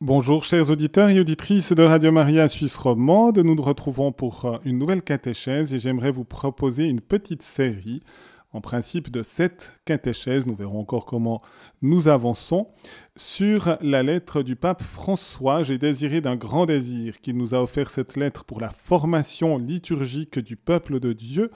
Bonjour chers auditeurs et auditrices de Radio Maria Suisse Romande, nous nous retrouvons pour euh, une nouvelle catéchèse et j'aimerais vous proposer une petite série, en principe de sept catéchèses, nous verrons encore comment nous avançons, sur la lettre du pape François. J'ai désiré d'un grand désir qu'il nous a offert cette lettre pour la formation liturgique du peuple de Dieu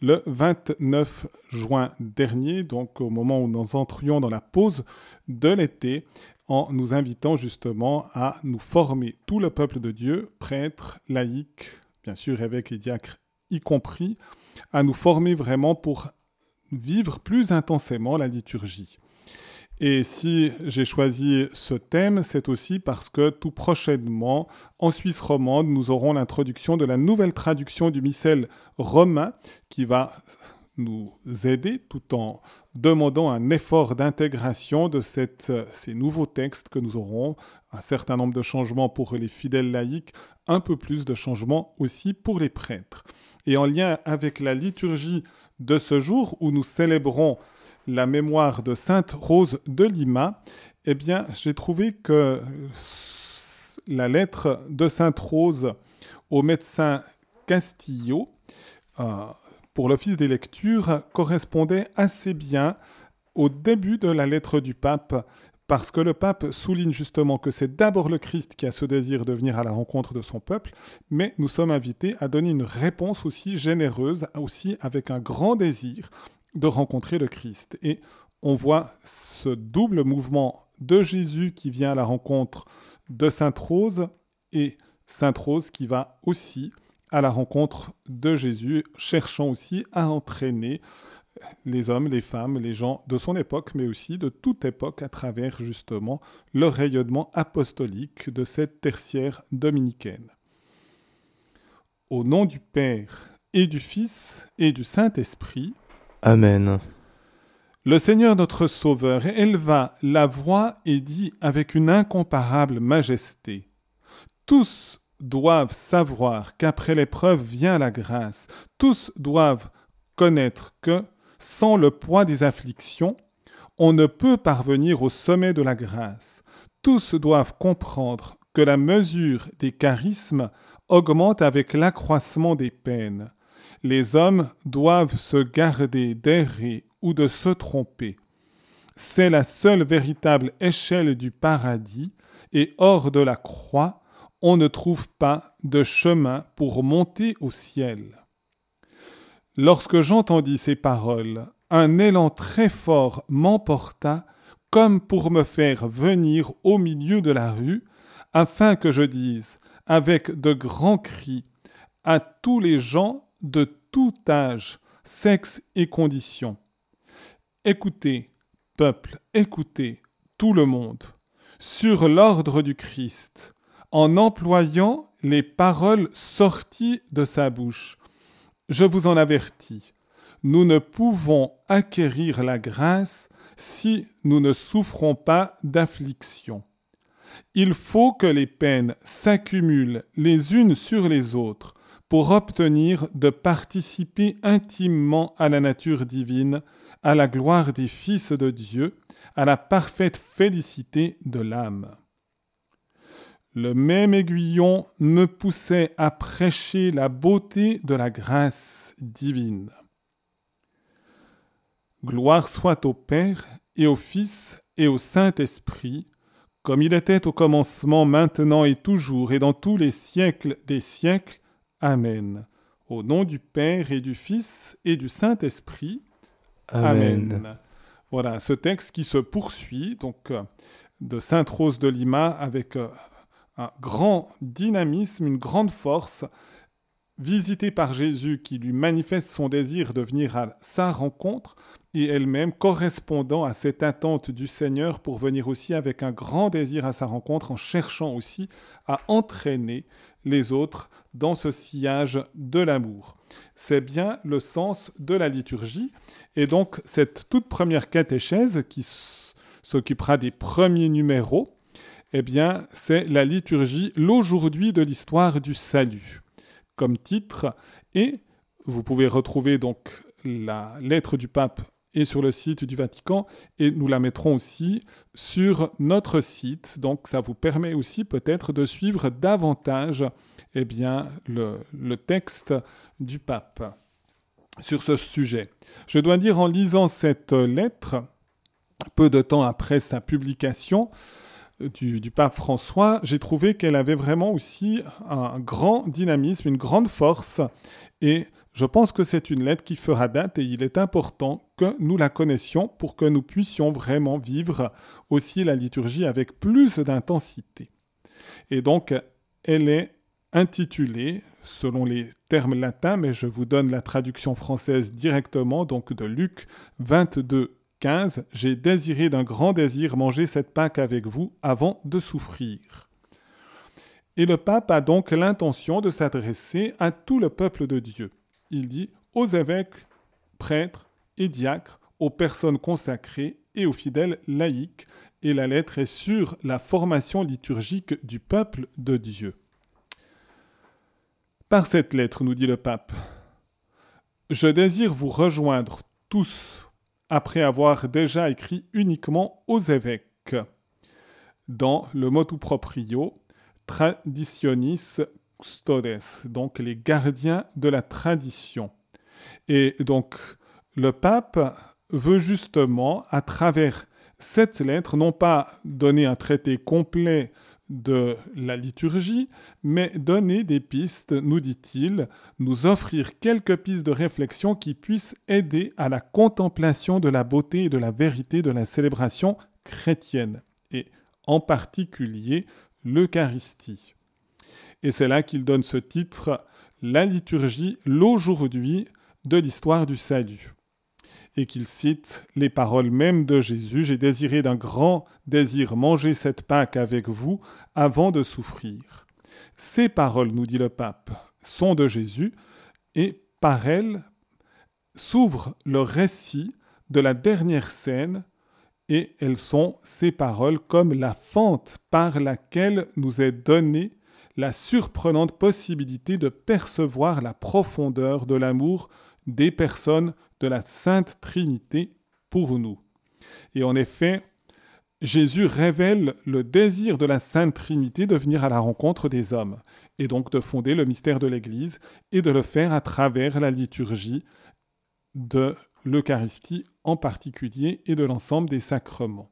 le 29 juin dernier, donc au moment où nous entrions dans la pause de l'été en nous invitant justement à nous former, tout le peuple de Dieu, prêtres, laïcs, bien sûr évêques et diacres y compris, à nous former vraiment pour vivre plus intensément la liturgie. Et si j'ai choisi ce thème, c'est aussi parce que tout prochainement, en Suisse romande, nous aurons l'introduction de la nouvelle traduction du missel romain qui va nous aider tout en demandant un effort d'intégration de cette, ces nouveaux textes que nous aurons, un certain nombre de changements pour les fidèles laïcs, un peu plus de changements aussi pour les prêtres. Et en lien avec la liturgie de ce jour où nous célébrons la mémoire de Sainte Rose de Lima, eh bien, j'ai trouvé que la lettre de Sainte Rose au médecin Castillo, euh, pour l'office des lectures correspondait assez bien au début de la lettre du pape, parce que le pape souligne justement que c'est d'abord le Christ qui a ce désir de venir à la rencontre de son peuple, mais nous sommes invités à donner une réponse aussi généreuse, aussi avec un grand désir de rencontrer le Christ. Et on voit ce double mouvement de Jésus qui vient à la rencontre de Sainte Rose et Sainte Rose qui va aussi à la rencontre de Jésus, cherchant aussi à entraîner les hommes, les femmes, les gens de son époque, mais aussi de toute époque à travers justement le rayonnement apostolique de cette tertiaire dominicaine. Au nom du Père et du Fils et du Saint-Esprit. Amen. Le Seigneur notre Sauveur éleva la voix et dit avec une incomparable majesté. Tous doivent savoir qu'après l'épreuve vient la grâce. Tous doivent connaître que, sans le poids des afflictions, on ne peut parvenir au sommet de la grâce. Tous doivent comprendre que la mesure des charismes augmente avec l'accroissement des peines. Les hommes doivent se garder d'errer ou de se tromper. C'est la seule véritable échelle du paradis, et hors de la croix, on ne trouve pas de chemin pour monter au ciel. Lorsque j'entendis ces paroles, un élan très fort m'emporta comme pour me faire venir au milieu de la rue, afin que je dise, avec de grands cris, à tous les gens de tout âge, sexe et condition. Écoutez, peuple, écoutez, tout le monde, sur l'ordre du Christ, en employant les paroles sorties de sa bouche. Je vous en avertis, nous ne pouvons acquérir la grâce si nous ne souffrons pas d'affliction. Il faut que les peines s'accumulent les unes sur les autres pour obtenir de participer intimement à la nature divine, à la gloire des fils de Dieu, à la parfaite félicité de l'âme. Le même aiguillon me poussait à prêcher la beauté de la grâce divine. Gloire soit au Père et au Fils et au Saint-Esprit, comme il était au commencement, maintenant et toujours, et dans tous les siècles des siècles. Amen. Au nom du Père et du Fils et du Saint-Esprit. Amen. Voilà, ce texte qui se poursuit, donc, de Sainte Rose de Lima avec euh, un grand dynamisme, une grande force, visitée par Jésus qui lui manifeste son désir de venir à sa rencontre, et elle-même correspondant à cette attente du Seigneur pour venir aussi avec un grand désir à sa rencontre en cherchant aussi à entraîner les autres dans ce sillage de l'amour. C'est bien le sens de la liturgie et donc cette toute première catéchèse qui s'occupera des premiers numéros eh bien, c'est la liturgie, l'aujourd'hui de l'histoire du salut, comme titre. Et vous pouvez retrouver donc la lettre du pape et sur le site du Vatican et nous la mettrons aussi sur notre site. Donc ça vous permet aussi peut-être de suivre davantage eh bien, le, le texte du pape sur ce sujet. Je dois dire en lisant cette lettre, peu de temps après sa publication, du, pape François, j'ai trouvé qu'elle avait vraiment aussi un grand dynamisme, une grande force, et je pense que c'est une lettre qui fera date et il est important que nous la connaissions pour que nous puissions vraiment vivre aussi la liturgie avec plus d'intensité. Et donc, elle est intitulée, selon les termes latins, mais je vous donne la traduction française directement, donc de Luc 22, 15, J'ai désiré d'un grand désir manger cette Pâque avec vous avant de souffrir. Et le pape a donc l'intention de s'adresser à tout le peuple de Dieu il dit aux évêques, prêtres et diacres, aux personnes consacrées et aux fidèles laïcs, et la lettre est sur la formation liturgique du peuple de Dieu. Par cette lettre, nous dit le pape, je désire vous rejoindre tous, après avoir déjà écrit uniquement aux évêques, dans le motu proprio Traditionis donc les gardiens de la tradition. Et donc le pape veut justement, à travers cette lettre, non pas donner un traité complet de la liturgie, mais donner des pistes, nous dit-il, nous offrir quelques pistes de réflexion qui puissent aider à la contemplation de la beauté et de la vérité de la célébration chrétienne, et en particulier l'Eucharistie. Et c'est là qu'il donne ce titre, La liturgie, l'aujourd'hui de l'histoire du salut. Et qu'il cite les paroles mêmes de Jésus, J'ai désiré d'un grand désir manger cette Pâque avec vous avant de souffrir. Ces paroles, nous dit le pape, sont de Jésus, et par elles s'ouvre le récit de la dernière scène et elles sont ces paroles comme la fente par laquelle nous est donnée la surprenante possibilité de percevoir la profondeur de l'amour des personnes de la Sainte Trinité pour nous. Et en effet, Jésus révèle le désir de la Sainte Trinité de venir à la rencontre des hommes, et donc de fonder le mystère de l'Église, et de le faire à travers la liturgie de l'Eucharistie en particulier, et de l'ensemble des sacrements.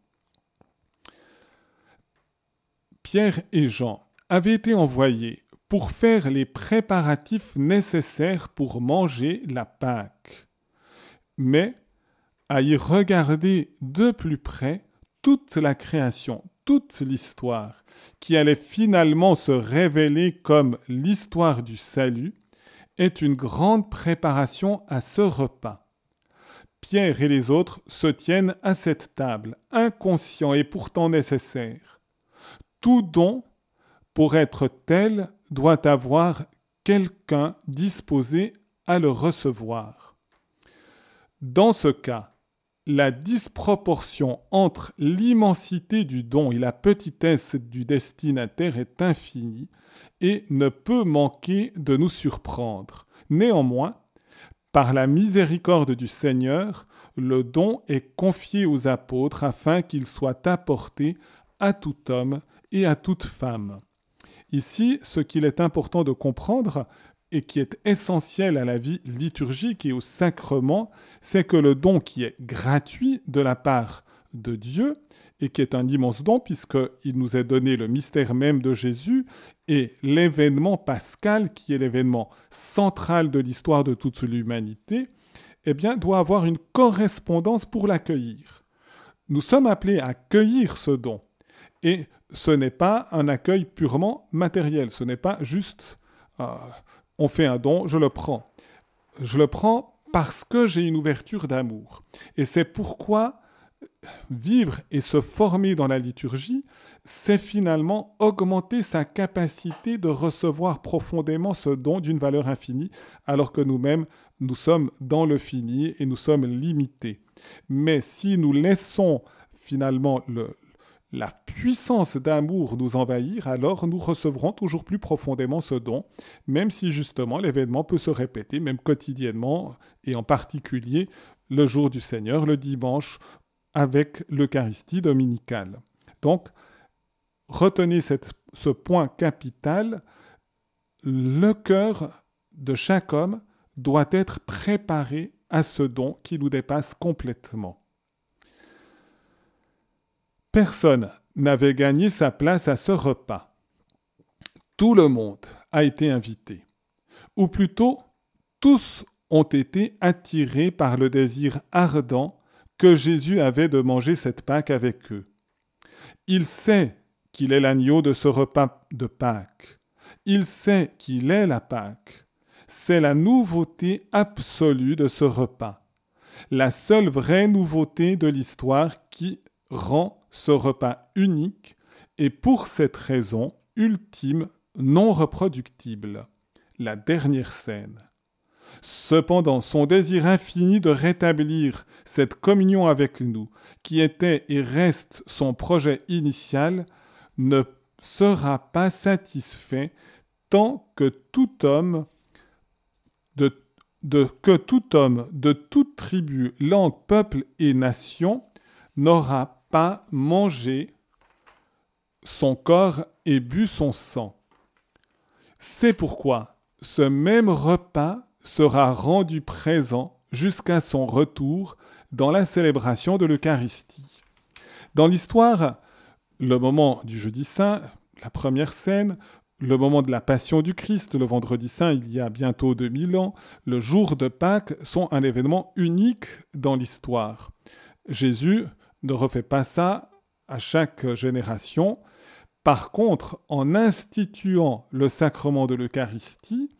Pierre et Jean avait été envoyé pour faire les préparatifs nécessaires pour manger la Pâque, mais à y regarder de plus près toute la création, toute l'histoire, qui allait finalement se révéler comme l'histoire du salut, est une grande préparation à ce repas. Pierre et les autres se tiennent à cette table, inconscients et pourtant nécessaires. Tout don pour être tel, doit avoir quelqu'un disposé à le recevoir. Dans ce cas, la disproportion entre l'immensité du don et la petitesse du destinataire est infinie et ne peut manquer de nous surprendre. Néanmoins, par la miséricorde du Seigneur, le don est confié aux apôtres afin qu'il soit apporté à tout homme et à toute femme. Ici, ce qu'il est important de comprendre et qui est essentiel à la vie liturgique et au sacrement, c'est que le don qui est gratuit de la part de Dieu, et qui est un immense don puisqu'il nous est donné le mystère même de Jésus et l'événement pascal qui est l'événement central de l'histoire de toute l'humanité, eh bien, doit avoir une correspondance pour l'accueillir. Nous sommes appelés à accueillir ce don. Et ce n'est pas un accueil purement matériel. Ce n'est pas juste euh, on fait un don, je le prends. Je le prends parce que j'ai une ouverture d'amour. Et c'est pourquoi vivre et se former dans la liturgie, c'est finalement augmenter sa capacité de recevoir profondément ce don d'une valeur infinie, alors que nous-mêmes, nous sommes dans le fini et nous sommes limités. Mais si nous laissons finalement le, la puissance d'amour nous envahir, alors nous recevrons toujours plus profondément ce don, même si justement l'événement peut se répéter, même quotidiennement, et en particulier le jour du Seigneur, le dimanche, avec l'Eucharistie dominicale. Donc, retenez ce point capital, le cœur de chaque homme doit être préparé à ce don qui nous dépasse complètement. Personne n'avait gagné sa place à ce repas. Tout le monde a été invité, ou plutôt tous ont été attirés par le désir ardent que Jésus avait de manger cette Pâque avec eux. Il sait qu'il est l'agneau de ce repas de Pâques. Il sait qu'il est la Pâque. C'est la nouveauté absolue de ce repas. La seule vraie nouveauté de l'histoire qui rend ce repas unique et pour cette raison ultime non reproductible. La dernière scène. Cependant, son désir infini de rétablir cette communion avec nous, qui était et reste son projet initial, ne sera pas satisfait tant que tout homme de, que tout homme de toute tribu, langue, peuple et nation n'aura pas mangé son corps et bu son sang. C'est pourquoi ce même repas sera rendu présent jusqu'à son retour dans la célébration de l'Eucharistie. Dans l'histoire, le moment du jeudi saint, la première scène, le moment de la passion du Christ, le vendredi saint, il y a bientôt 2000 ans, le jour de Pâques sont un événement unique dans l'histoire. Jésus ne refait pas ça à chaque génération. Par contre, en instituant le sacrement de l'Eucharistie,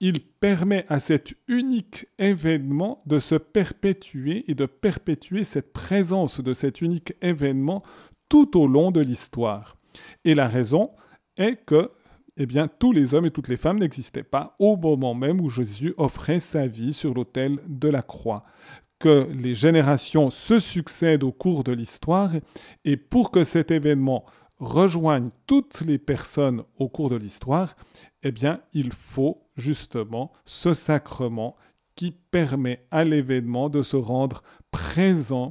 il permet à cet unique événement de se perpétuer et de perpétuer cette présence de cet unique événement tout au long de l'histoire. Et la raison est que eh bien, tous les hommes et toutes les femmes n'existaient pas au moment même où Jésus offrait sa vie sur l'autel de la croix. Que les générations se succèdent au cours de l'histoire, et pour que cet événement rejoigne toutes les personnes au cours de l'histoire, eh bien, il faut justement ce sacrement qui permet à l'événement de se rendre présent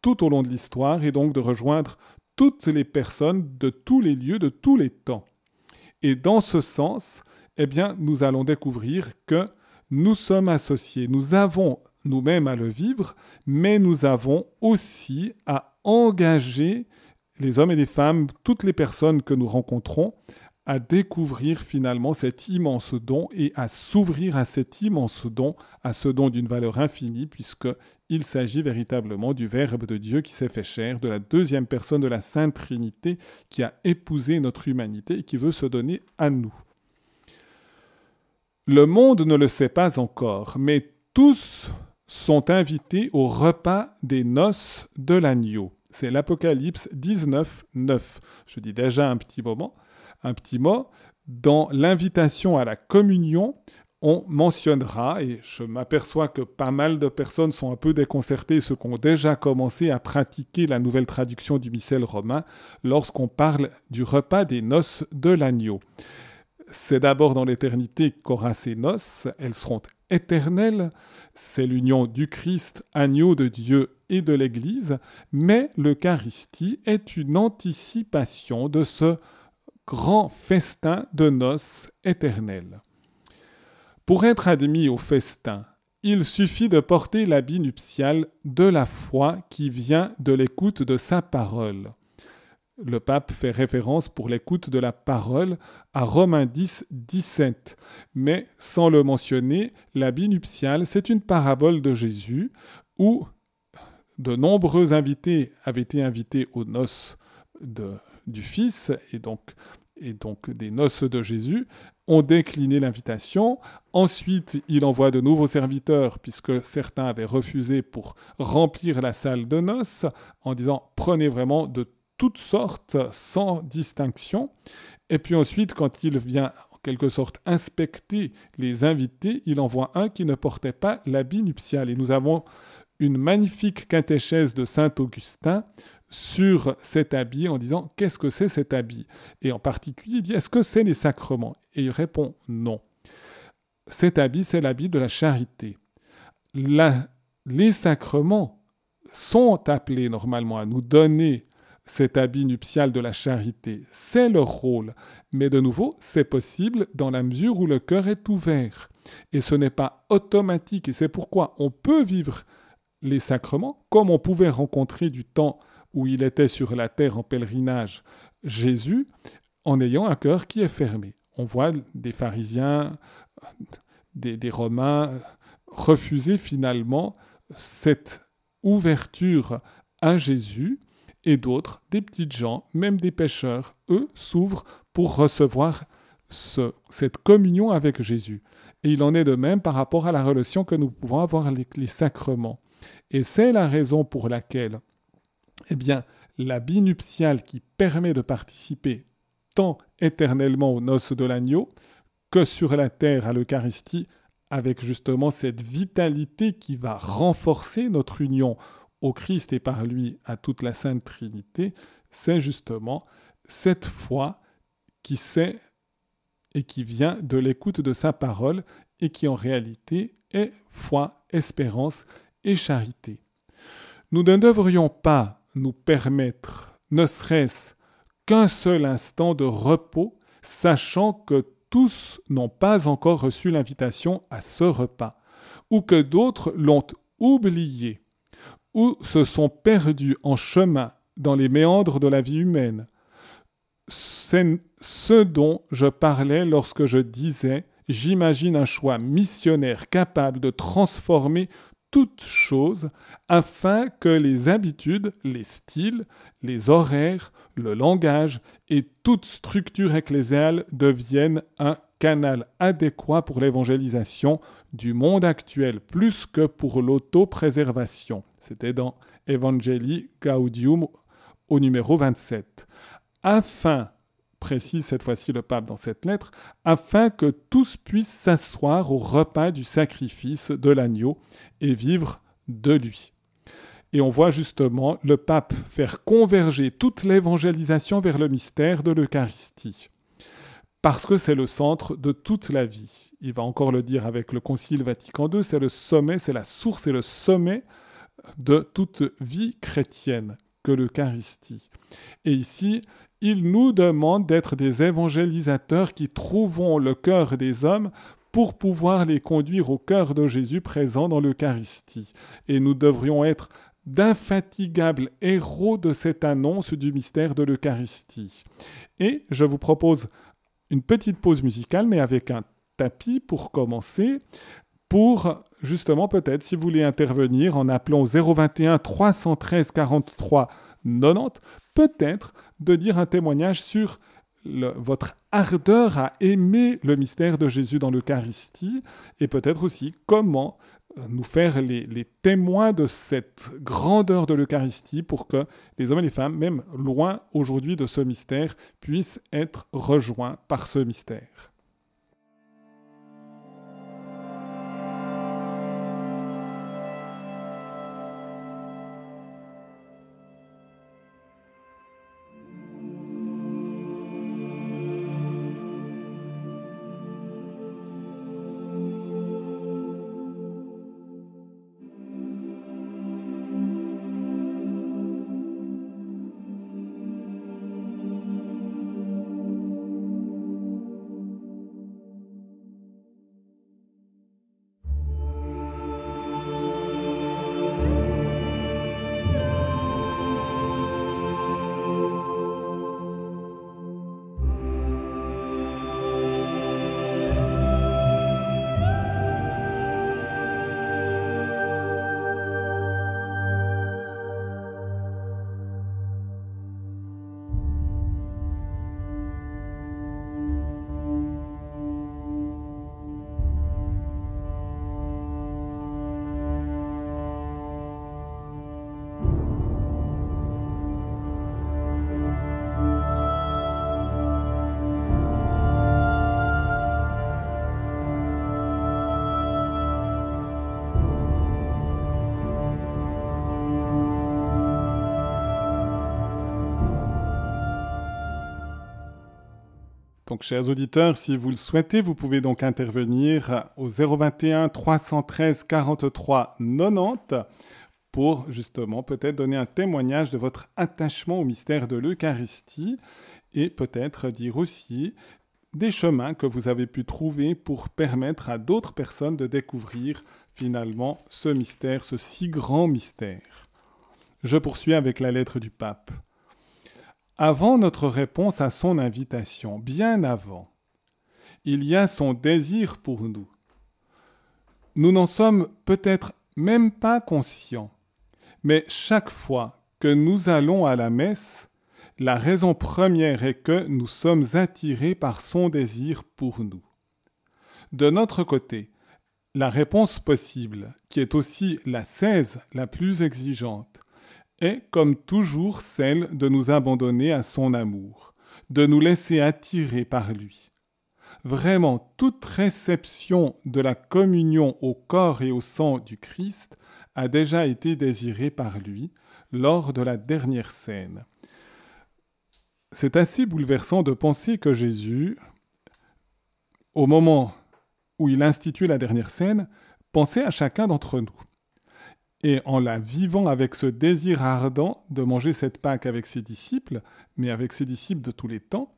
tout au long de l'histoire et donc de rejoindre toutes les personnes de tous les lieux, de tous les temps. Et dans ce sens, eh bien, nous allons découvrir que nous sommes associés, nous avons nous-mêmes à le vivre, mais nous avons aussi à engager les hommes et les femmes, toutes les personnes que nous rencontrons, à découvrir finalement cet immense don et à s'ouvrir à cet immense don, à ce don d'une valeur infinie, puisqu'il s'agit véritablement du Verbe de Dieu qui s'est fait chair, de la deuxième personne de la Sainte Trinité qui a épousé notre humanité et qui veut se donner à nous. Le monde ne le sait pas encore, mais tous sont invités au repas des noces de l'agneau. C'est l'Apocalypse 19, 9. Je dis déjà un petit moment, un petit mot. Dans l'invitation à la communion, on mentionnera, et je m'aperçois que pas mal de personnes sont un peu déconcertées, ceux qui ont déjà commencé à pratiquer la nouvelle traduction du missel romain, lorsqu'on parle du repas des noces de l'agneau. C'est d'abord dans l'éternité qu'aura ces noces, elles seront éternelles, c'est l'union du Christ, agneau de Dieu et de l'Église, mais l'Eucharistie est une anticipation de ce grand festin de noces éternelles. Pour être admis au festin, il suffit de porter l'habit nuptial de la foi qui vient de l'écoute de sa parole. Le pape fait référence pour l'écoute de la parole à Romains 10, 17. Mais sans le mentionner, l'habit nuptial, c'est une parabole de Jésus où de nombreux invités avaient été invités aux noces du Fils et donc, et donc des noces de Jésus ont décliné l'invitation. Ensuite, il envoie de nouveaux serviteurs, puisque certains avaient refusé pour remplir la salle de noces, en disant prenez vraiment de toutes sortes, sans distinction. Et puis ensuite, quand il vient en quelque sorte inspecter les invités, il envoie un qui ne portait pas l'habit nuptial. Et nous avons une magnifique catéchèse de Saint Augustin sur cet habit en disant qu'est-ce que c'est cet habit? Et en particulier, il dit est-ce que c'est les sacrements? Et il répond non. Cet habit, c'est l'habit de la charité. les sacrements sont appelés normalement à nous donner cet habit nuptial de la charité. C'est leur rôle. Mais de nouveau, c'est possible dans la mesure où le cœur est ouvert. Et ce n'est pas automatique. Et c'est pourquoi on peut vivre les sacrements comme on pouvait rencontrer du temps où il était sur la terre en pèlerinage Jésus en ayant un cœur qui est fermé. On voit des pharisiens, des, des Romains refuser finalement cette ouverture à Jésus et d'autres, des petites gens, même des pêcheurs, eux, s'ouvrent pour recevoir cette communion avec Jésus. Et il en est de même par rapport à la relation que nous pouvons avoir avec les sacrements. Et c'est la raison pour laquelle, eh bien, l'habit nuptial qui permet de participer tant éternellement aux noces de l'agneau que sur la terre à l'Eucharistie, avec justement cette vitalité qui va renforcer notre union au Christ et par lui à toute la Sainte Trinité, c'est justement cette foi qui sait et qui vient de l'écoute de sa parole et qui en réalité est foi, espérance et charité. Nous ne devrions pas nous permettre, ne serait-ce qu'un seul instant de repos, sachant que tous n'ont pas encore reçu l'invitation à ce repas, ou que d'autres l'ont oublié ou se sont perdus en chemin dans les méandres de la vie humaine. C'est ce dont je parlais lorsque je disais J'imagine un choix missionnaire capable de transformer toute chose afin que les habitudes, les styles, les horaires, le langage et toute structure ecclésiale deviennent un canal adéquat pour l'évangélisation du monde actuel plus que pour l'autopréservation. C'était dans Evangelii Gaudium au numéro 27. Afin, précise cette fois-ci le pape dans cette lettre, afin que tous puissent s'asseoir au repas du sacrifice de l'agneau et vivre de lui. Et on voit justement le pape faire converger toute l'évangélisation vers le mystère de l'Eucharistie parce que c'est le centre de toute la vie. Il va encore le dire avec le Concile Vatican II, c'est le sommet, c'est la source et le sommet de toute vie chrétienne que l'Eucharistie. Et ici, il nous demande d'être des évangélisateurs qui trouvons le cœur des hommes pour pouvoir les conduire au cœur de Jésus présent dans l'Eucharistie. Et nous devrions être d'infatigables héros de cette annonce du mystère de l'Eucharistie. Et je vous propose une petite pause musicale, mais avec un tapis pour commencer, pour justement peut-être si vous voulez intervenir en appelant 021 313 43 90, peut-être de dire un témoignage sur votre ardeur à aimer le mystère de Jésus dans l'Eucharistie et peut-être aussi comment nous faire les, témoins de cette grandeur de l'Eucharistie pour que les hommes et les femmes, même loin aujourd'hui de ce mystère, puissent être rejoints par ce mystère. Donc, chers auditeurs, si vous le souhaitez, vous pouvez donc intervenir au 021 313 43 90 pour justement peut-être donner un témoignage de votre attachement au mystère de l'Eucharistie et peut-être dire aussi des chemins que vous avez pu trouver pour permettre à d'autres personnes de découvrir finalement ce mystère, ce si grand mystère. Je poursuis avec la lettre du pape. Avant notre réponse à son invitation, bien avant, il y a son désir pour nous. Nous n'en sommes peut-être même pas conscients, mais chaque fois que nous allons à la messe, la raison première est que nous sommes attirés par son désir pour nous. De notre côté, la réponse possible, qui est aussi la 16 la plus exigeante, est comme toujours celle de nous abandonner à son amour, de nous laisser attirer par lui. Vraiment, toute réception de la communion au corps et au sang du Christ a déjà été désirée par lui lors de la dernière scène. C'est assez bouleversant de penser que Jésus, au moment où il institue la dernière scène, pensait à chacun d'entre nous. Et en la vivant avec ce désir ardent de manger cette Pâque avec ses disciples, mais avec ses disciples de tous les temps,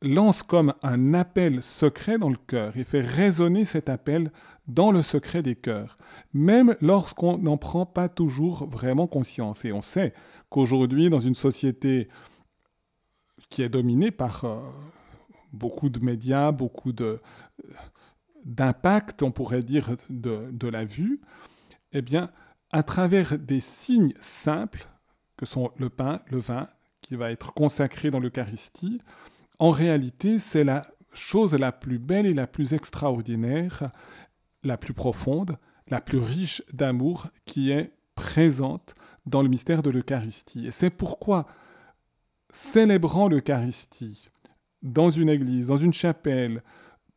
lance comme un appel secret dans le cœur et fait résonner cet appel dans le secret des cœurs, même lorsqu'on n'en prend pas toujours vraiment conscience. Et on sait qu'aujourd'hui, dans une société qui est dominée par euh, beaucoup de médias, beaucoup de, d'impact, on pourrait dire, de, de, la vue, eh bien, à travers des signes simples, que sont le pain, le vin, qui va être consacré dans l'Eucharistie, en réalité, c'est la chose la plus belle et la plus extraordinaire, la plus profonde, la plus riche d'amour qui est présente dans le mystère de l'Eucharistie. Et c'est pourquoi célébrant l'Eucharistie dans une église, dans une chapelle,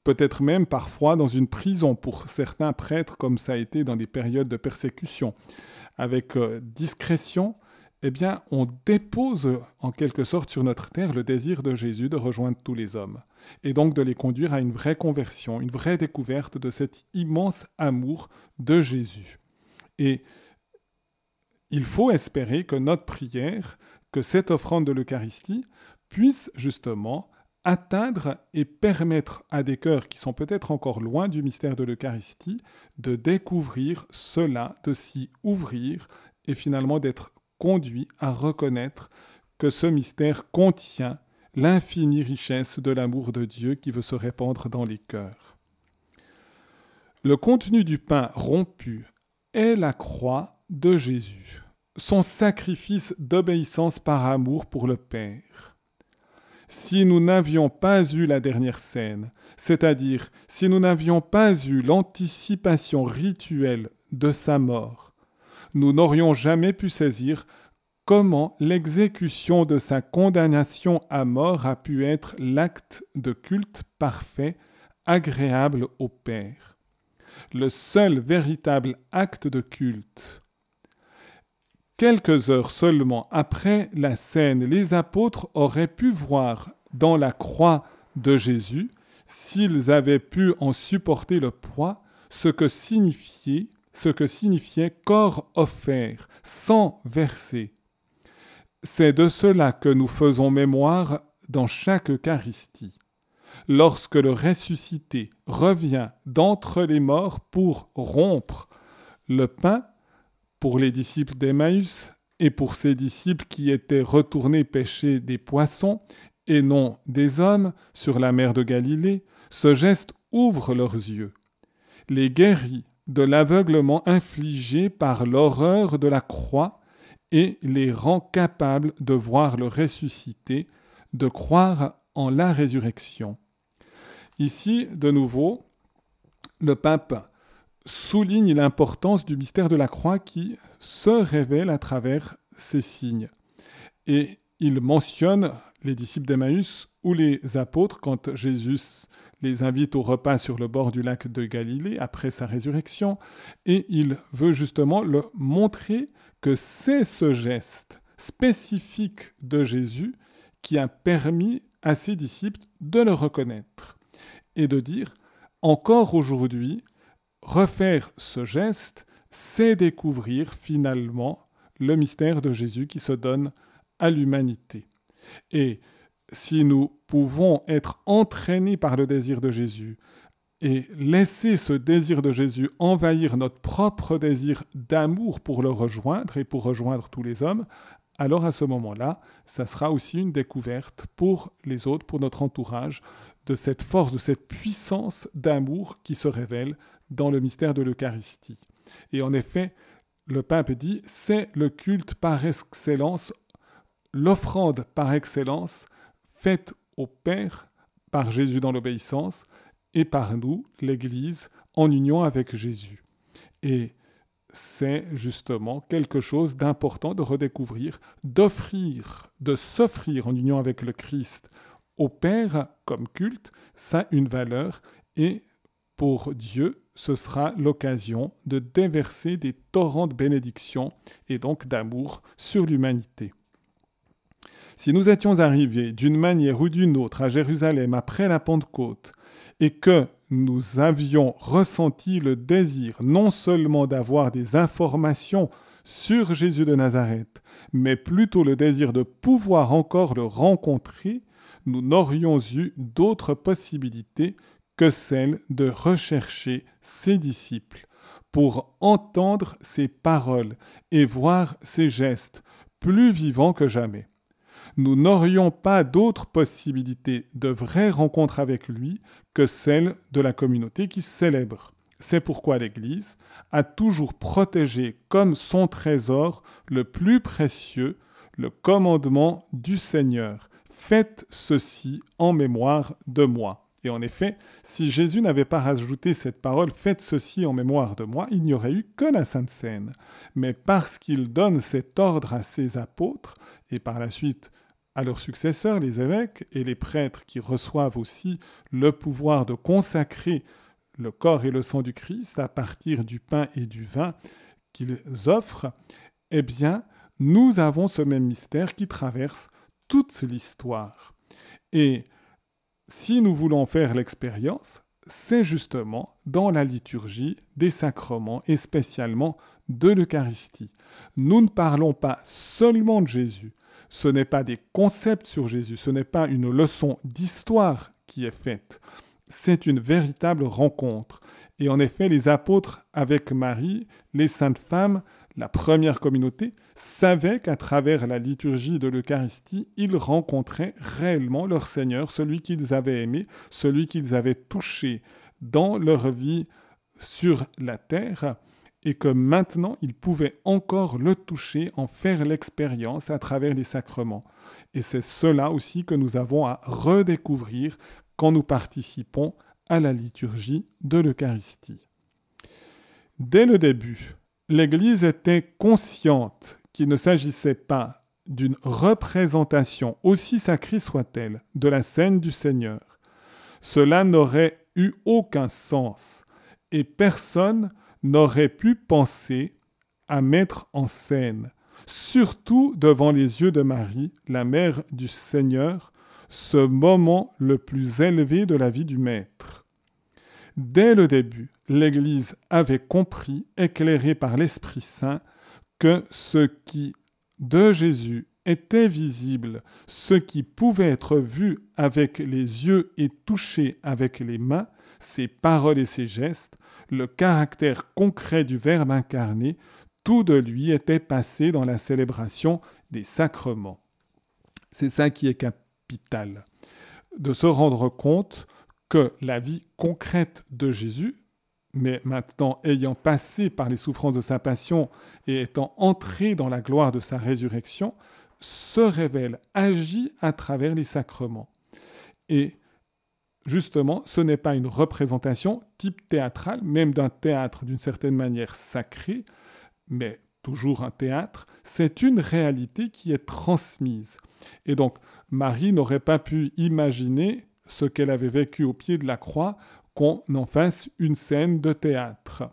peut-être même parfois dans une prison pour certains prêtres, comme ça a été dans des périodes de persécution, avec euh, discrétion, eh bien, on dépose en quelque sorte sur notre terre le désir de Jésus de rejoindre tous les hommes, et donc de les conduire à une vraie conversion, une vraie découverte de cet immense amour de Jésus. Et il faut espérer que notre prière que cette offrande de l'Eucharistie puisse justement atteindre et permettre à des cœurs qui sont peut-être encore loin du mystère de l'Eucharistie de découvrir cela, de s'y ouvrir et finalement d'être conduits à reconnaître que ce mystère contient l'infinie richesse de l'amour de Dieu qui veut se répandre dans les cœurs. Le contenu du pain rompu est la croix de Jésus son sacrifice d'obéissance par amour pour le Père. Si nous n'avions pas eu la dernière scène, c'est-à-dire si nous n'avions pas eu l'anticipation rituelle de sa mort, nous n'aurions jamais pu saisir comment l'exécution de sa condamnation à mort a pu être l'acte de culte parfait, agréable au Père. Le seul véritable acte de culte Quelques heures seulement après la scène, les apôtres auraient pu voir dans la croix de Jésus, s'ils avaient pu en supporter le poids, ce que signifiait, ce que signifiait corps offert, sans verser. C'est de cela que nous faisons mémoire dans chaque Eucharistie. Lorsque le ressuscité revient d'entre les morts pour rompre le pain pour les disciples d'Emmaüs et pour ces disciples qui étaient retournés pêcher des poissons et non des hommes sur la mer de Galilée, ce geste ouvre leurs yeux. Les guérit de l'aveuglement infligé par l'horreur de la croix et les rend capables de voir le ressuscité, de croire en la résurrection. Ici, de nouveau, le pape souligne l'importance du mystère de la croix qui se révèle à travers ces signes. Et il mentionne les disciples d'Emmaüs ou les apôtres quand Jésus les invite au repas sur le bord du lac de Galilée après sa résurrection, et il veut justement le montrer que c'est ce geste spécifique de Jésus qui a permis à ses disciples de le reconnaître et de dire, encore aujourd'hui, refaire ce geste, c'est découvrir finalement le mystère de Jésus qui se donne à l'humanité. Et si nous pouvons être entraînés par le désir de Jésus et laisser ce désir de Jésus envahir notre propre désir d'amour pour le rejoindre et pour rejoindre tous les hommes, alors à ce moment-là, ça sera aussi une découverte pour les autres, pour notre entourage, de cette force, de cette puissance d'amour qui se révèle dans le mystère de l'Eucharistie. Et en effet, le pape dit, c'est le culte par excellence, l'offrande par excellence faite au Père par Jésus dans l'obéissance et par nous, l'Église, en union avec Jésus. Et c'est justement quelque chose d'important de redécouvrir, d'offrir, de s'offrir en union avec le Christ au Père comme culte, ça a une valeur et pour Dieu, ce sera l'occasion de déverser des torrents de bénédiction et donc d'amour sur l'humanité. Si nous étions arrivés d'une manière ou d'une autre à Jérusalem après la Pentecôte et que nous avions ressenti le désir non seulement d'avoir des informations sur Jésus de Nazareth, mais plutôt le désir de pouvoir encore le rencontrer, nous n'aurions eu d'autre possibilité que celle de rechercher ses disciples pour entendre ses paroles et voir ses gestes plus vivants que jamais. Nous n'aurions pas d'autre possibilité de vraie rencontre avec lui que celle de la communauté qui célèbre. C'est pourquoi l'Église a toujours protégé comme son trésor le plus précieux le commandement du Seigneur. Faites ceci en mémoire de moi. Et en effet, si Jésus n'avait pas rajouté cette parole Faites ceci en mémoire de moi, il n'y aurait eu que la Sainte Seine. Mais parce qu'il donne cet ordre à ses apôtres, et par la suite à leurs successeurs, les évêques et les prêtres qui reçoivent aussi le pouvoir de consacrer le corps et le sang du Christ à partir du pain et du vin qu'ils offrent, eh bien, nous avons ce même mystère qui traverse toute l'histoire. Et si nous voulons faire l'expérience, c'est justement dans la liturgie des sacrements et spécialement de l'Eucharistie. Nous ne parlons pas seulement de Jésus, ce n'est pas des concepts sur Jésus, ce n'est pas une leçon d'histoire qui est faite, c'est une véritable rencontre. Et en effet, les apôtres avec Marie, les saintes femmes, la première communauté, savaient qu'à travers la liturgie de l'Eucharistie, ils rencontraient réellement leur Seigneur, celui qu'ils avaient aimé, celui qu'ils avaient touché dans leur vie sur la terre, et que maintenant ils pouvaient encore le toucher, en faire l'expérience à travers les sacrements. Et c'est cela aussi que nous avons à redécouvrir quand nous participons à la liturgie de l'Eucharistie. Dès le début, l'Église était consciente qu'il ne s'agissait pas d'une représentation, aussi sacrée soit-elle, de la scène du Seigneur. Cela n'aurait eu aucun sens, et personne n'aurait pu penser à mettre en scène, surtout devant les yeux de Marie, la mère du Seigneur, ce moment le plus élevé de la vie du Maître. Dès le début, l'Église avait compris, éclairée par l'Esprit Saint, que ce qui de Jésus était visible, ce qui pouvait être vu avec les yeux et touché avec les mains, ses paroles et ses gestes, le caractère concret du Verbe incarné, tout de lui était passé dans la célébration des sacrements. C'est ça qui est capital, de se rendre compte que la vie concrète de Jésus, mais maintenant ayant passé par les souffrances de sa passion et étant entré dans la gloire de sa résurrection, se révèle, agit à travers les sacrements. Et justement, ce n'est pas une représentation type théâtral, même d'un théâtre d'une certaine manière sacré, mais toujours un théâtre, c'est une réalité qui est transmise. Et donc, Marie n'aurait pas pu imaginer ce qu'elle avait vécu au pied de la croix, qu'on en fasse une scène de théâtre.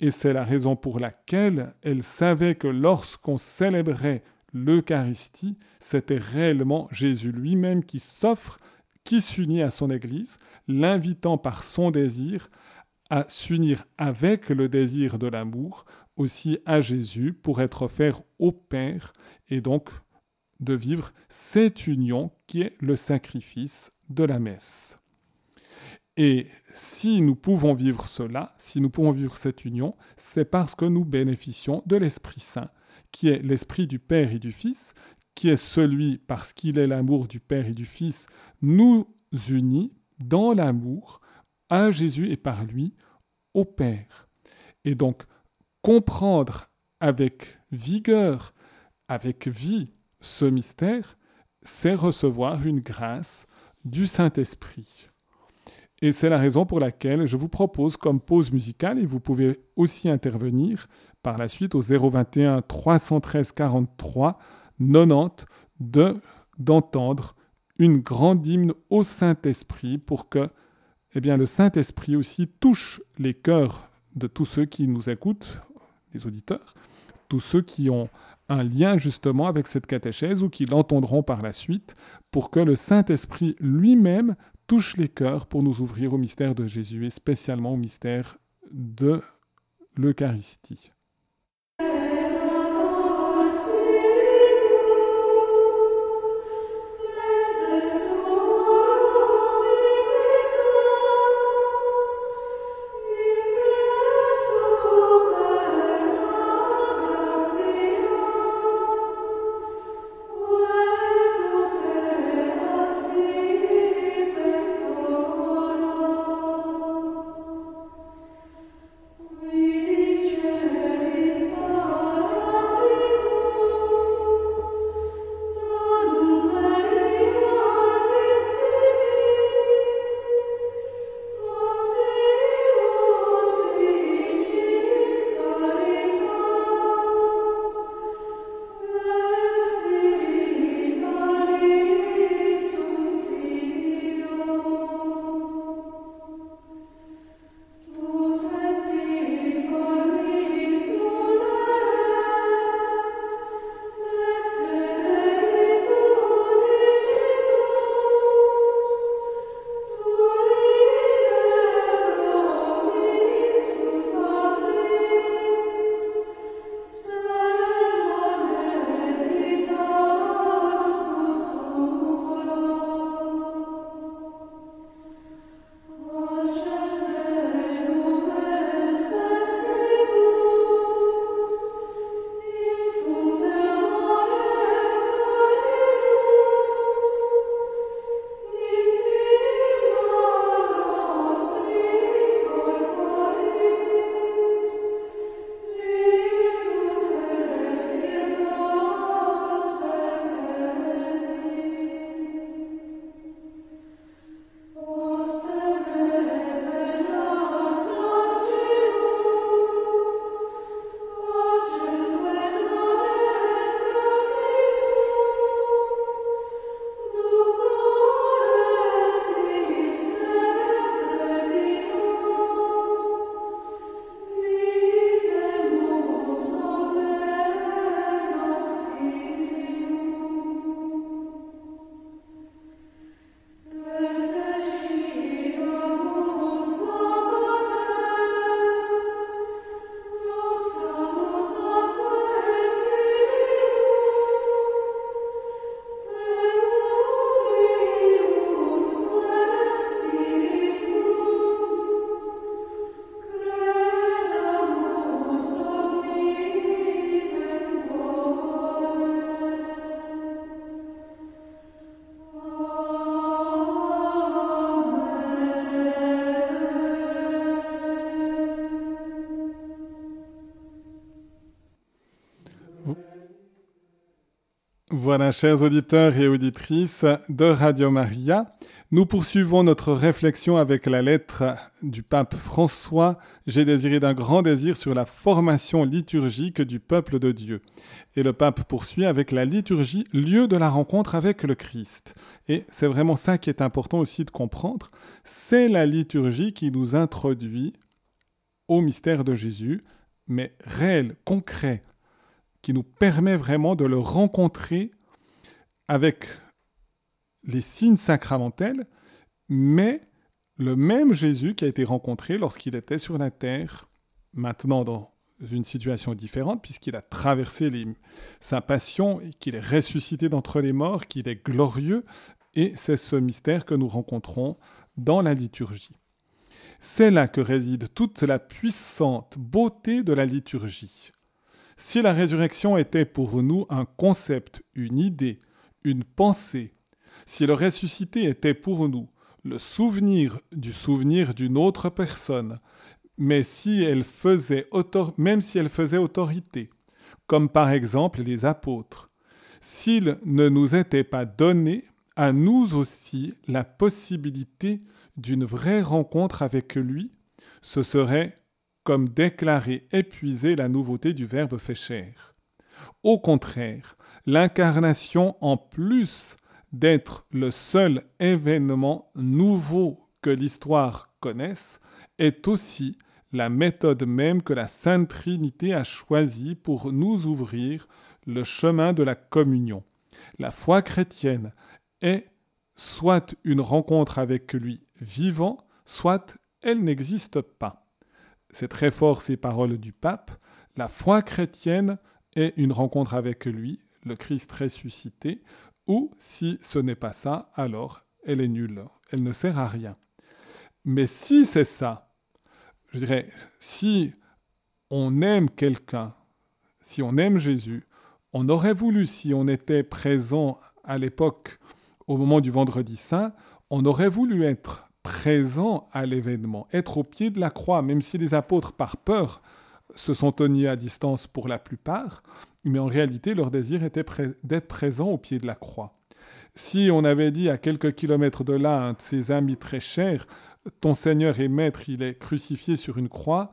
Et c'est la raison pour laquelle elle savait que lorsqu'on célébrait l'Eucharistie, c'était réellement Jésus lui-même qui s'offre, qui s'unit à son Église, l'invitant par son désir à s'unir avec le désir de l'amour aussi à Jésus pour être offert au Père et donc de vivre cette union qui est le sacrifice de la messe. Et si nous pouvons vivre cela, si nous pouvons vivre cette union, c'est parce que nous bénéficions de l'Esprit Saint, qui est l'Esprit du Père et du Fils, qui est celui, parce qu'il est l'amour du Père et du Fils, nous unit dans l'amour à Jésus et par lui au Père. Et donc, comprendre avec vigueur, avec vie, ce mystère, c'est recevoir une grâce du Saint-Esprit. Et c'est la raison pour laquelle je vous propose comme pause musicale, et vous pouvez aussi intervenir par la suite au 021 313 43 90 de d'entendre une grande hymne au Saint-Esprit pour que eh bien, le Saint-Esprit aussi touche les cœurs de tous ceux qui nous écoutent, les auditeurs, tous ceux qui ont un lien justement avec cette catéchèse ou qui l'entendront par la suite, pour que le Saint-Esprit lui-même touche les cœurs pour nous ouvrir au mystère de Jésus et spécialement au mystère de l'Eucharistie. Voilà, chers auditeurs et auditrices de Radio Maria, nous poursuivons notre réflexion avec la lettre du pape François. J'ai désiré d'un grand désir sur la formation liturgique du peuple de Dieu. Et le pape poursuit avec la liturgie, lieu de la rencontre avec le Christ. Et c'est vraiment ça qui est important aussi de comprendre. C'est la liturgie qui nous introduit au mystère de Jésus, mais réel, concret, qui nous permet vraiment de le rencontrer avec les signes sacramentels, mais le même Jésus qui a été rencontré lorsqu'il était sur la terre, maintenant dans une situation différente, puisqu'il a traversé sa passion et qu'il est ressuscité d'entre les morts, qu'il est glorieux, et c'est ce mystère que nous rencontrons dans la liturgie. C'est là que réside toute la puissante beauté de la liturgie. Si la résurrection était pour nous un concept, une idée, une pensée, si le ressuscité était pour nous le souvenir du souvenir d'une autre personne, mais si elle faisait même si elle faisait autorité, comme par exemple les apôtres, s'il ne nous était pas donné à nous aussi la possibilité d'une vraie rencontre avec lui, ce serait comme déclarer épuiser la nouveauté du Verbe fait chair. Au contraire, l'incarnation, en plus d'être le seul événement nouveau que l'histoire connaisse, est aussi la méthode même que la Sainte Trinité a choisie pour nous ouvrir le chemin de la communion. La foi chrétienne est soit une rencontre avec lui vivant, soit elle n'existe pas. C'est très fort ces paroles du pape. La foi chrétienne est une rencontre avec lui, le Christ ressuscité, ou si ce n'est pas ça, alors elle est nulle, elle ne sert à rien. Mais si c'est ça, je dirais, si on aime quelqu'un, si on aime Jésus, on aurait voulu, si on était présent à l'époque, au moment du vendredi saint, on aurait voulu être présent à l'événement, être au pied de la croix, même si les apôtres, par peur, se sont tenus à distance pour la plupart, mais en réalité, leur désir était d'être présent au pied de la croix. Si on avait dit à quelques kilomètres de là, un de ses amis très chers, ton Seigneur et Maître, il est crucifié sur une croix,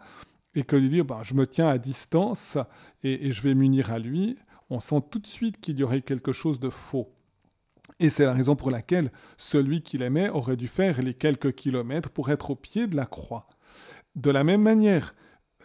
et que lui dire, ben, je me tiens à distance et, et je vais m'unir à lui, on sent tout de suite qu'il y aurait quelque chose de faux. Et c'est la raison pour laquelle celui qu'il aimait aurait dû faire les quelques kilomètres pour être au pied de la croix. De la même manière,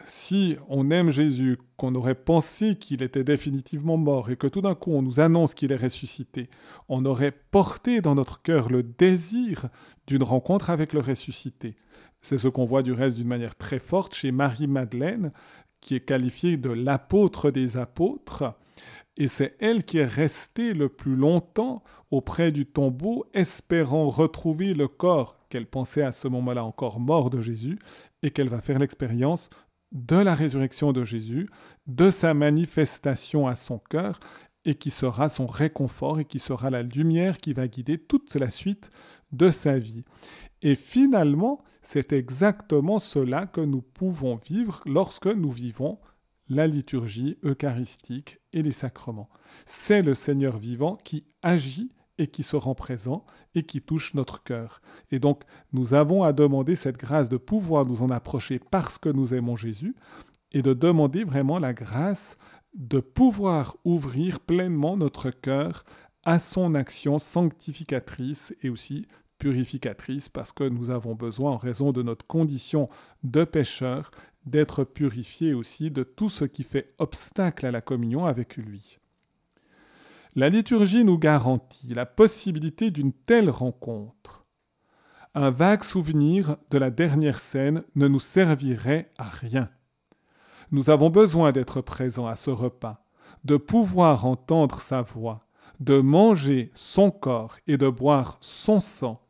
si on aime Jésus, qu'on aurait pensé qu'il était définitivement mort et que tout d'un coup on nous annonce qu'il est ressuscité, on aurait porté dans notre cœur le désir d'une rencontre avec le ressuscité. C'est ce qu'on voit du reste d'une manière très forte chez Marie-Madeleine, qui est qualifiée de l'apôtre des apôtres, et c'est elle qui est restée le plus longtemps auprès du tombeau, espérant retrouver le corps qu'elle pensait à ce moment-là encore mort de Jésus, et qu'elle va faire l'expérience de la résurrection de Jésus, de sa manifestation à son cœur, et qui sera son réconfort et qui sera la lumière qui va guider toute la suite de sa vie. Et finalement, c'est exactement cela que nous pouvons vivre lorsque nous vivons la liturgie eucharistique et les sacrements. C'est le Seigneur vivant qui agit et qui se rend présent et qui touche notre cœur. Et donc, nous avons à demander cette grâce de pouvoir nous en approcher parce que nous aimons Jésus et de demander vraiment la grâce de pouvoir ouvrir pleinement notre cœur à son action sanctificatrice et aussi purificatrice parce que nous avons besoin, en raison de notre condition de pécheur, d'être purifiés aussi de tout ce qui fait obstacle à la communion avec lui. La liturgie nous garantit la possibilité d'une telle rencontre. Un vague souvenir de la dernière scène ne nous servirait à rien. Nous avons besoin d'être présents à ce repas, de pouvoir entendre sa voix, de manger son corps et de boire son sang.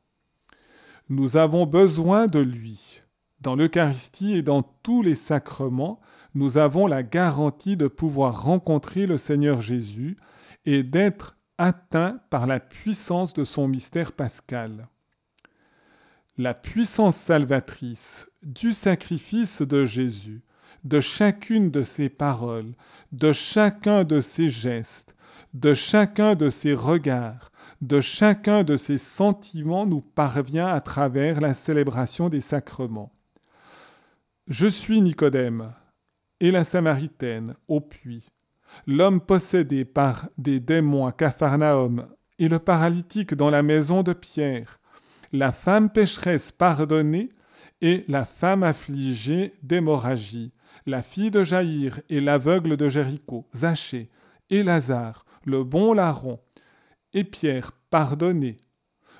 Nous avons besoin de lui. Dans l'Eucharistie et dans tous les sacrements, nous avons la garantie de pouvoir rencontrer le Seigneur Jésus et d'être atteint par la puissance de son mystère pascal. La puissance salvatrice du sacrifice de Jésus, de chacune de ses paroles, de chacun de ses gestes, de chacun de ses regards, de chacun de ses sentiments nous parvient à travers la célébration des sacrements. Je suis Nicodème et la Samaritaine au puits l'homme possédé par des démons à Capharnaüm et le paralytique dans la maison de Pierre, la femme pécheresse pardonnée et la femme affligée d'hémorragie, la fille de Jaïr et l'aveugle de Jéricho, Zachée, et Lazare, le bon larron, et Pierre, pardonné.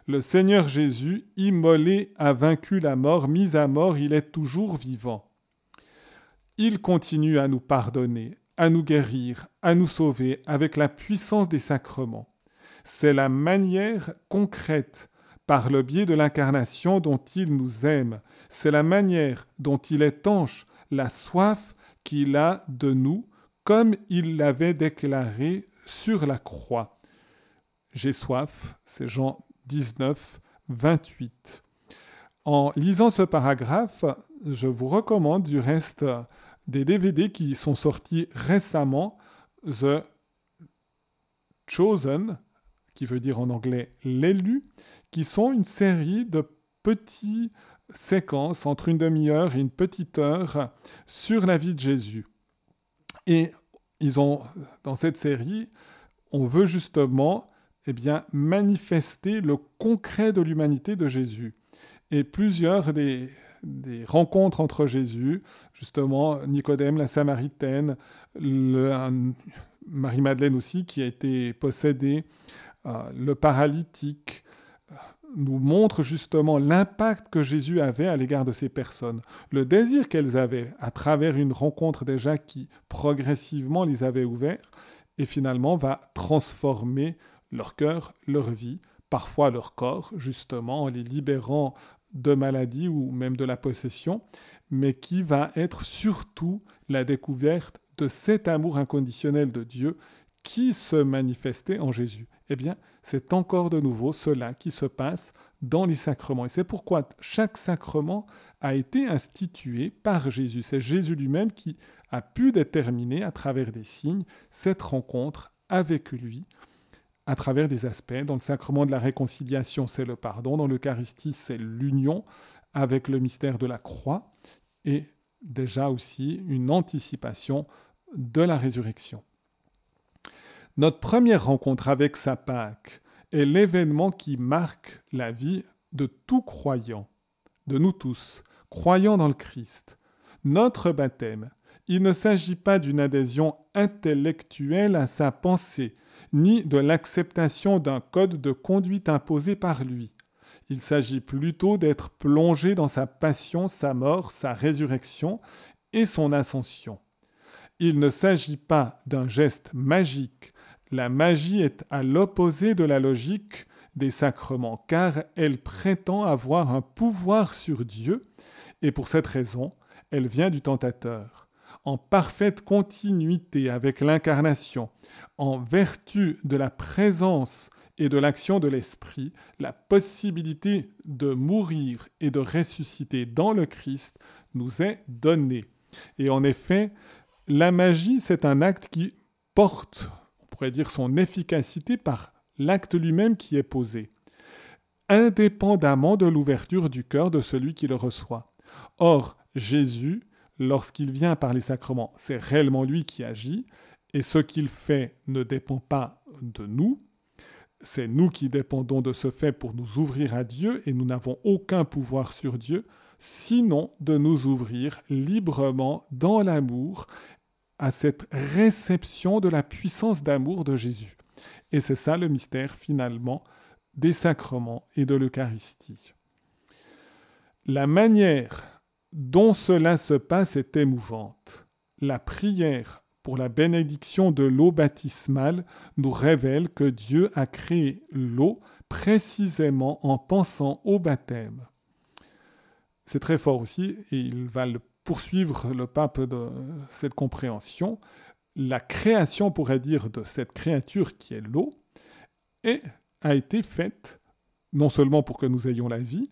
Le Seigneur Jésus, immolé, a vaincu la mort, mis à mort, il est toujours vivant. Il continue à nous pardonner, à nous guérir, à nous sauver avec la puissance des sacrements. C'est la manière concrète, par le biais de l'incarnation dont il nous aime. C'est la manière dont il étanche la soif qu'il a de nous, comme il l'avait déclaré sur la croix. J'ai soif, c'est Jean 19, 28. En lisant ce paragraphe, je vous recommande du reste des DVD qui sont sortis récemment, The Chosen, qui veut dire en anglais l'élu, qui sont une série de petits séquences entre une demi-heure et une petite heure sur la vie de Jésus. Et ils ont, dans cette série, on veut justement eh bien, manifester le concret de l'humanité de Jésus. Et plusieurs des, des rencontres entre Jésus, justement Nicodème, la Samaritaine, Marie-Madeleine aussi qui a été possédée, euh, le paralytique, euh, nous montrent justement l'impact que Jésus avait à l'égard de ces personnes, le désir qu'elles avaient à travers une rencontre déjà qui progressivement les avait ouverts et finalement va transformer leur cœur, leur vie, parfois leur corps, justement en les libérant de maladie ou même de la possession, mais qui va être surtout la découverte de cet amour inconditionnel de Dieu qui se manifestait en Jésus. Eh bien, c'est encore de nouveau cela qui se passe dans les sacrements. Et c'est pourquoi chaque sacrement a été institué par Jésus. C'est Jésus lui-même qui a pu déterminer à travers des signes cette rencontre avec lui à travers des aspects. Dans le sacrement de la réconciliation, c'est le pardon. Dans l'Eucharistie, c'est l'union avec le mystère de la croix. Et déjà aussi une anticipation de la résurrection. Notre première rencontre avec sa Pâque est l'événement qui marque la vie de tout croyant, de nous tous, croyants dans le Christ. Notre baptême, il ne s'agit pas d'une adhésion intellectuelle à sa pensée, ni de l'acceptation d'un code de conduite imposé par lui. Il s'agit plutôt d'être plongé dans sa passion, sa mort, sa résurrection et son ascension. Il ne s'agit pas d'un geste magique. La magie est à l'opposé de la logique des sacrements, car elle prétend avoir un pouvoir sur Dieu, et pour cette raison, elle vient du tentateur. En parfaite continuité avec l'incarnation, en vertu de la présence et de l'action de l'Esprit, la possibilité de mourir et de ressusciter dans le Christ nous est donnée. Et en effet, la magie, c'est un acte qui porte, on pourrait dire, son efficacité par l'acte lui-même qui est posé, indépendamment de l'ouverture du cœur de celui qui le reçoit. Or, Jésus, lorsqu'il vient par les sacrements, c'est réellement lui qui agit, et ce qu'il fait ne dépend pas de nous, c'est nous qui dépendons de ce fait pour nous ouvrir à Dieu et nous n'avons aucun pouvoir sur Dieu, sinon de nous ouvrir librement dans l'amour à cette réception de la puissance d'amour de Jésus. Et c'est ça le mystère finalement des sacrements et de l'Eucharistie. La manière dont cela se passe est émouvante. La prière pour la bénédiction de l'eau baptismale nous révèle que Dieu a créé l'eau précisément en pensant au baptême. C'est très fort aussi, et il va le poursuivre, le pape, de cette compréhension. La création, pourrait dire, de cette créature qui est l'eau, a été faite non seulement pour que nous ayons la vie,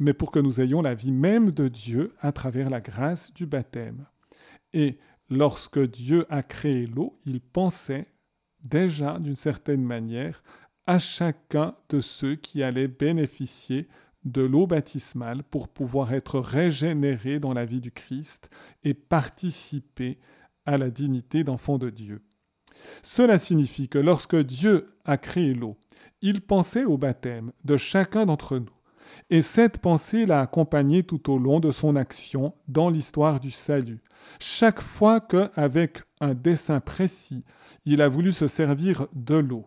mais pour que nous ayons la vie même de Dieu à travers la grâce du baptême. Et lorsque Dieu a créé l'eau, il pensait déjà d'une certaine manière à chacun de ceux qui allaient bénéficier de l'eau baptismale pour pouvoir être régénérés dans la vie du Christ et participer à la dignité d'enfant de Dieu. Cela signifie que lorsque Dieu a créé l'eau, il pensait au baptême de chacun d'entre nous. Et cette pensée l'a accompagné tout au long de son action dans l'histoire du salut. Chaque fois que, avec un dessin précis, il a voulu se servir de l'eau.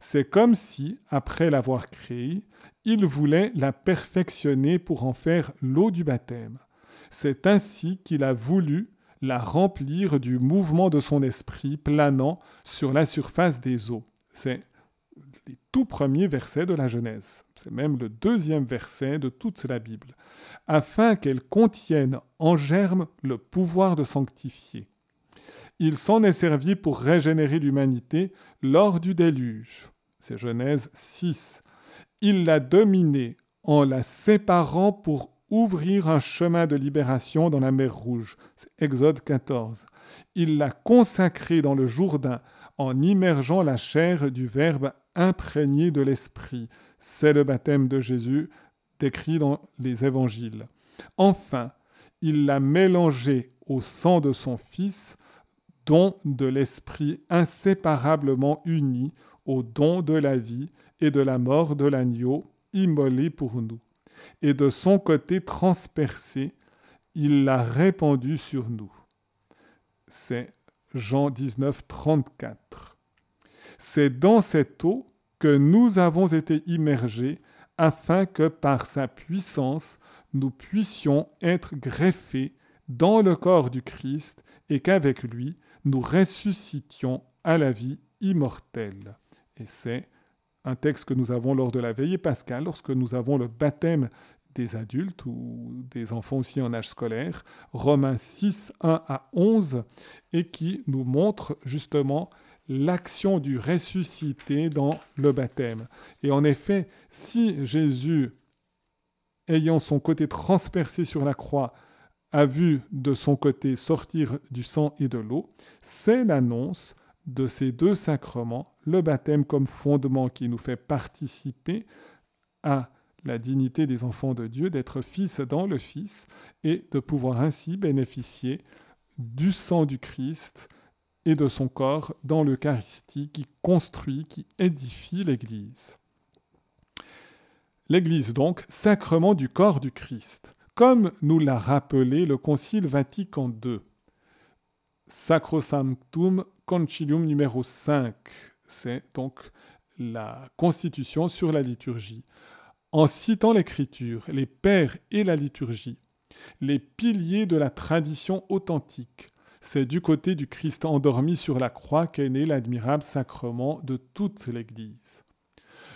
C'est comme si, après l'avoir créée, il voulait la perfectionner pour en faire l'eau du baptême. C'est ainsi qu'il a voulu la remplir du mouvement de son esprit planant sur la surface des eaux. Les tout premiers versets de la Genèse. C'est même le deuxième verset de toute la Bible. Afin qu'elle contienne en germe le pouvoir de sanctifier. Il s'en est servi pour régénérer l'humanité lors du déluge. C'est Genèse 6. Il l'a dominée en la séparant pour ouvrir un chemin de libération dans la mer Rouge. C'est Exode 14. Il l'a consacrée dans le Jourdain en immergeant la chair du Verbe imprégné de l'Esprit. C'est le baptême de Jésus décrit dans les évangiles. Enfin, il l'a mélangée au sang de son Fils don de l'Esprit inséparablement uni au don de la vie et de la mort de l'agneau immolé pour nous. Et de son côté transpercé, il l'a répandu sur nous. C'est Jean 19, 34. C'est dans cette eau que nous avons été immergés afin que par sa puissance nous puissions être greffés dans le corps du Christ et qu'avec lui nous ressuscitions à la vie immortelle. Et c'est un texte que nous avons lors de la veillée pascale, lorsque nous avons le baptême des adultes ou des enfants aussi en âge scolaire, Romains 6, 1 à 11, et qui nous montre justement l'action du ressuscité dans le baptême. Et en effet, si Jésus, ayant son côté transpercé sur la croix, a vu de son côté sortir du sang et de l'eau, c'est l'annonce de ces deux sacrements, le baptême comme fondement qui nous fait participer à la dignité des enfants de Dieu, d'être fils dans le Fils, et de pouvoir ainsi bénéficier du sang du Christ et de son corps dans l'Eucharistie qui construit, qui édifie l'Église. L'Église donc, sacrement du corps du Christ comme nous l'a rappelé le Concile Vatican II. Sacrosanctum Concilium numéro 5, c'est donc la constitution sur la liturgie. En citant l'Écriture, les pères et la liturgie, les piliers de la tradition authentique, c'est du côté du Christ endormi sur la croix qu'est né l'admirable sacrement de toute l'Église.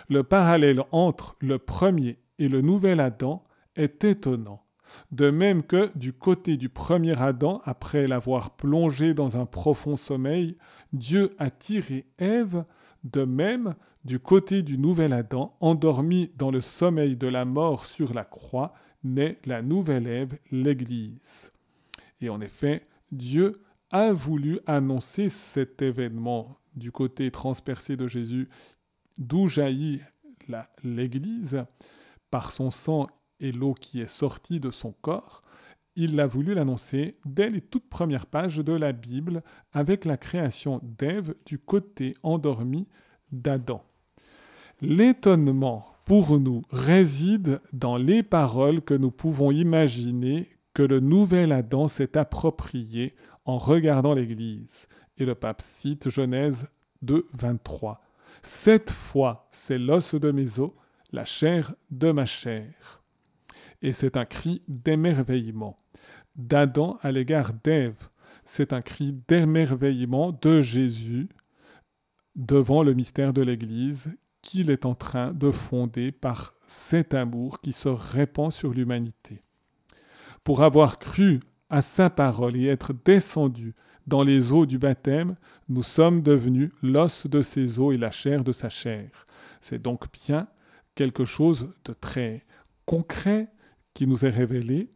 Le parallèle entre le premier et le nouvel Adam est étonnant. De même que du côté du premier Adam, après l'avoir plongé dans un profond sommeil, Dieu a tiré Ève, de même, du côté du nouvel Adam, endormi dans le sommeil de la mort sur la croix, naît la nouvelle Ève, l'Église. Et en effet, Dieu a voulu annoncer cet événement du côté transpercé de Jésus, d'où jaillit l'Église, par son sang et l'eau qui est sortie de son corps, il a voulu l'annoncer dès les toutes premières pages de la Bible avec la création d'Ève du côté endormi d'Adam. L'étonnement pour nous réside dans les paroles que nous pouvons imaginer que le nouvel Adam s'est approprié en regardant l'Église. Et le pape cite Genèse 2, 23. Cette fois, c'est l'os de mes os, la chair de ma chair et c'est un cri d'émerveillement. D'Adam à l'égard d'Ève, c'est un cri d'émerveillement de Jésus devant le mystère de l'Église qu'il est en train de fonder par cet amour qui se répand sur l'humanité. Pour avoir cru à sa parole et être descendu dans les eaux du baptême, nous sommes devenus l'os de ses os et la chair de sa chair. C'est donc bien quelque chose de très concret, qui nous est révélé.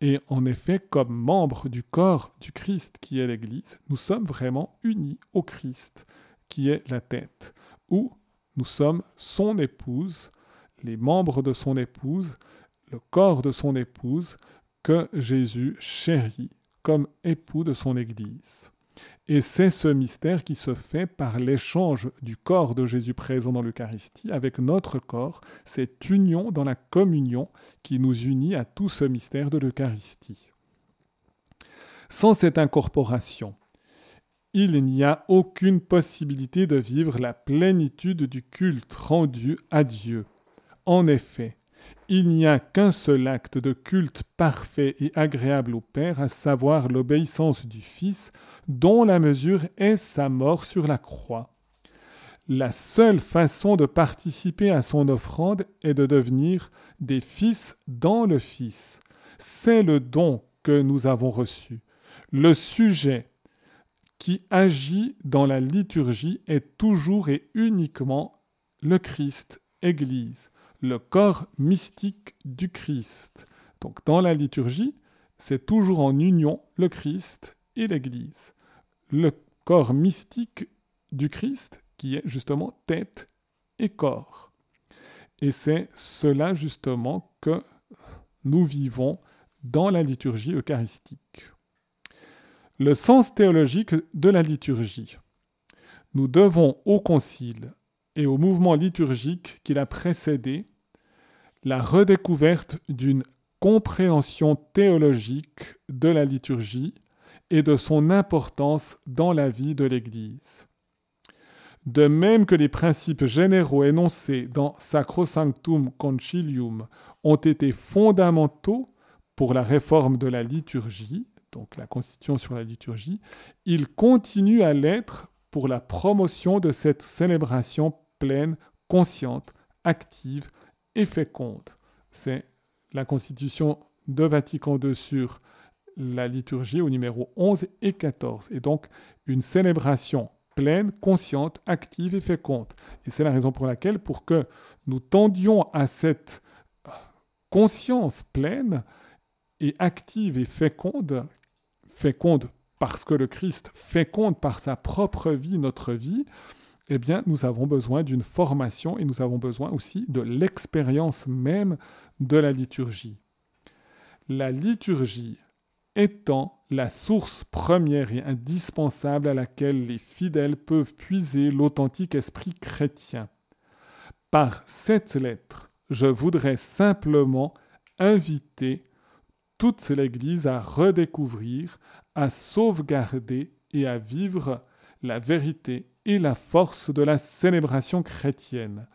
Et en effet, comme membres du corps du Christ qui est l'Église, nous sommes vraiment unis au Christ qui est la tête, où nous sommes son épouse, les membres de son épouse, le corps de son épouse, que Jésus chérit comme époux de son Église. Et c'est ce mystère qui se fait par l'échange du corps de Jésus présent dans l'Eucharistie avec notre corps, cette union dans la communion qui nous unit à tout ce mystère de l'Eucharistie. Sans cette incorporation, il n'y a aucune possibilité de vivre la plénitude du culte rendu à Dieu. En effet, il n'y a qu'un seul acte de culte parfait et agréable au Père, à savoir l'obéissance du Fils, dont la mesure est sa mort sur la croix. La seule façon de participer à son offrande est de devenir des fils dans le Fils. C'est le don que nous avons reçu. Le sujet qui agit dans la liturgie est toujours et uniquement le Christ, Église, le corps mystique du Christ. Donc dans la liturgie, c'est toujours en union le Christ et l'Église. Le corps mystique du Christ qui est justement tête et corps. Et c'est cela justement que nous vivons dans la liturgie eucharistique. Le sens théologique de la liturgie. Nous devons au Concile et au mouvement liturgique qui l'a précédé la redécouverte d'une compréhension théologique de la liturgie et de son importance dans la vie de l'Église. De même que les principes généraux énoncés dans Sacrosanctum Concilium ont été fondamentaux pour la réforme de la liturgie, donc la Constitution sur la liturgie, il continue à l'être pour la promotion de cette célébration pleine, consciente, active et féconde. C'est la Constitution de Vatican II sur la liturgie au numéro 11 et 14. Et donc une célébration pleine, consciente, active et féconde. Et c'est la raison pour laquelle, pour que nous tendions à cette conscience pleine et active et féconde, féconde parce que le Christ féconde par sa propre vie notre vie, eh bien, nous avons besoin d'une formation et nous avons besoin aussi de l'expérience même de la liturgie. La liturgie étant la source première et indispensable à laquelle les fidèles peuvent puiser l'authentique esprit chrétien. Par cette lettre, je voudrais simplement inviter toute l'Église à redécouvrir, à sauvegarder et à vivre la vérité et la force de la célébration chrétienne.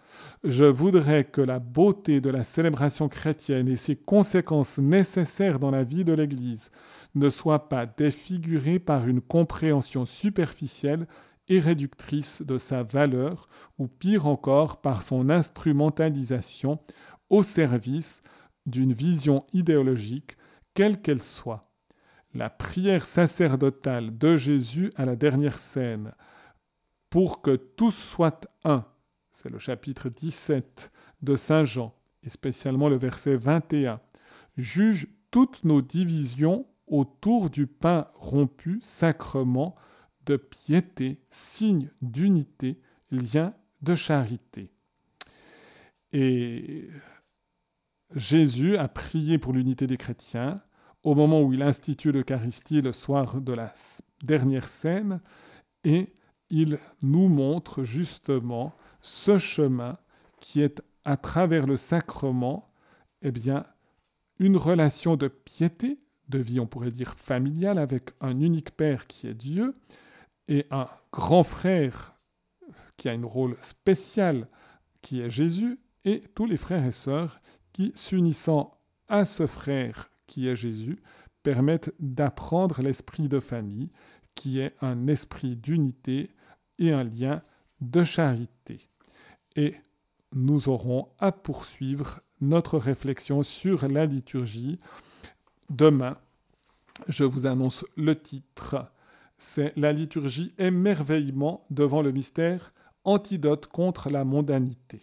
Je voudrais que la beauté de la célébration chrétienne et ses conséquences nécessaires dans la vie de l'Église ne soient pas défigurées par une compréhension superficielle et réductrice de sa valeur, ou pire encore par son instrumentalisation au service d'une vision idéologique quelle qu'elle soit. La prière sacerdotale de Jésus à la dernière scène, pour que tous soient un, c'est le chapitre 17 de Saint Jean, et spécialement le verset 21, juge toutes nos divisions autour du pain rompu, sacrement de piété, signe d'unité, lien de charité. Et Jésus a prié pour l'unité des chrétiens. Au moment où il institue l'Eucharistie le soir de la dernière scène et il nous montre justement ce chemin qui est à travers le sacrement, eh bien, une relation de piété, de vie, on pourrait dire familiale, avec un unique Père qui est Dieu, et un grand frère qui a un rôle spécial qui est Jésus, et tous les frères et sœurs qui, s'unissant à ce frère qui est Jésus, permettent d'apprendre l'esprit de famille, qui est un esprit d'unité et un lien de charité. Et nous aurons à poursuivre notre réflexion sur la liturgie. Demain, je vous annonce le titre. C'est La liturgie émerveillement devant le mystère, antidote contre la mondanité.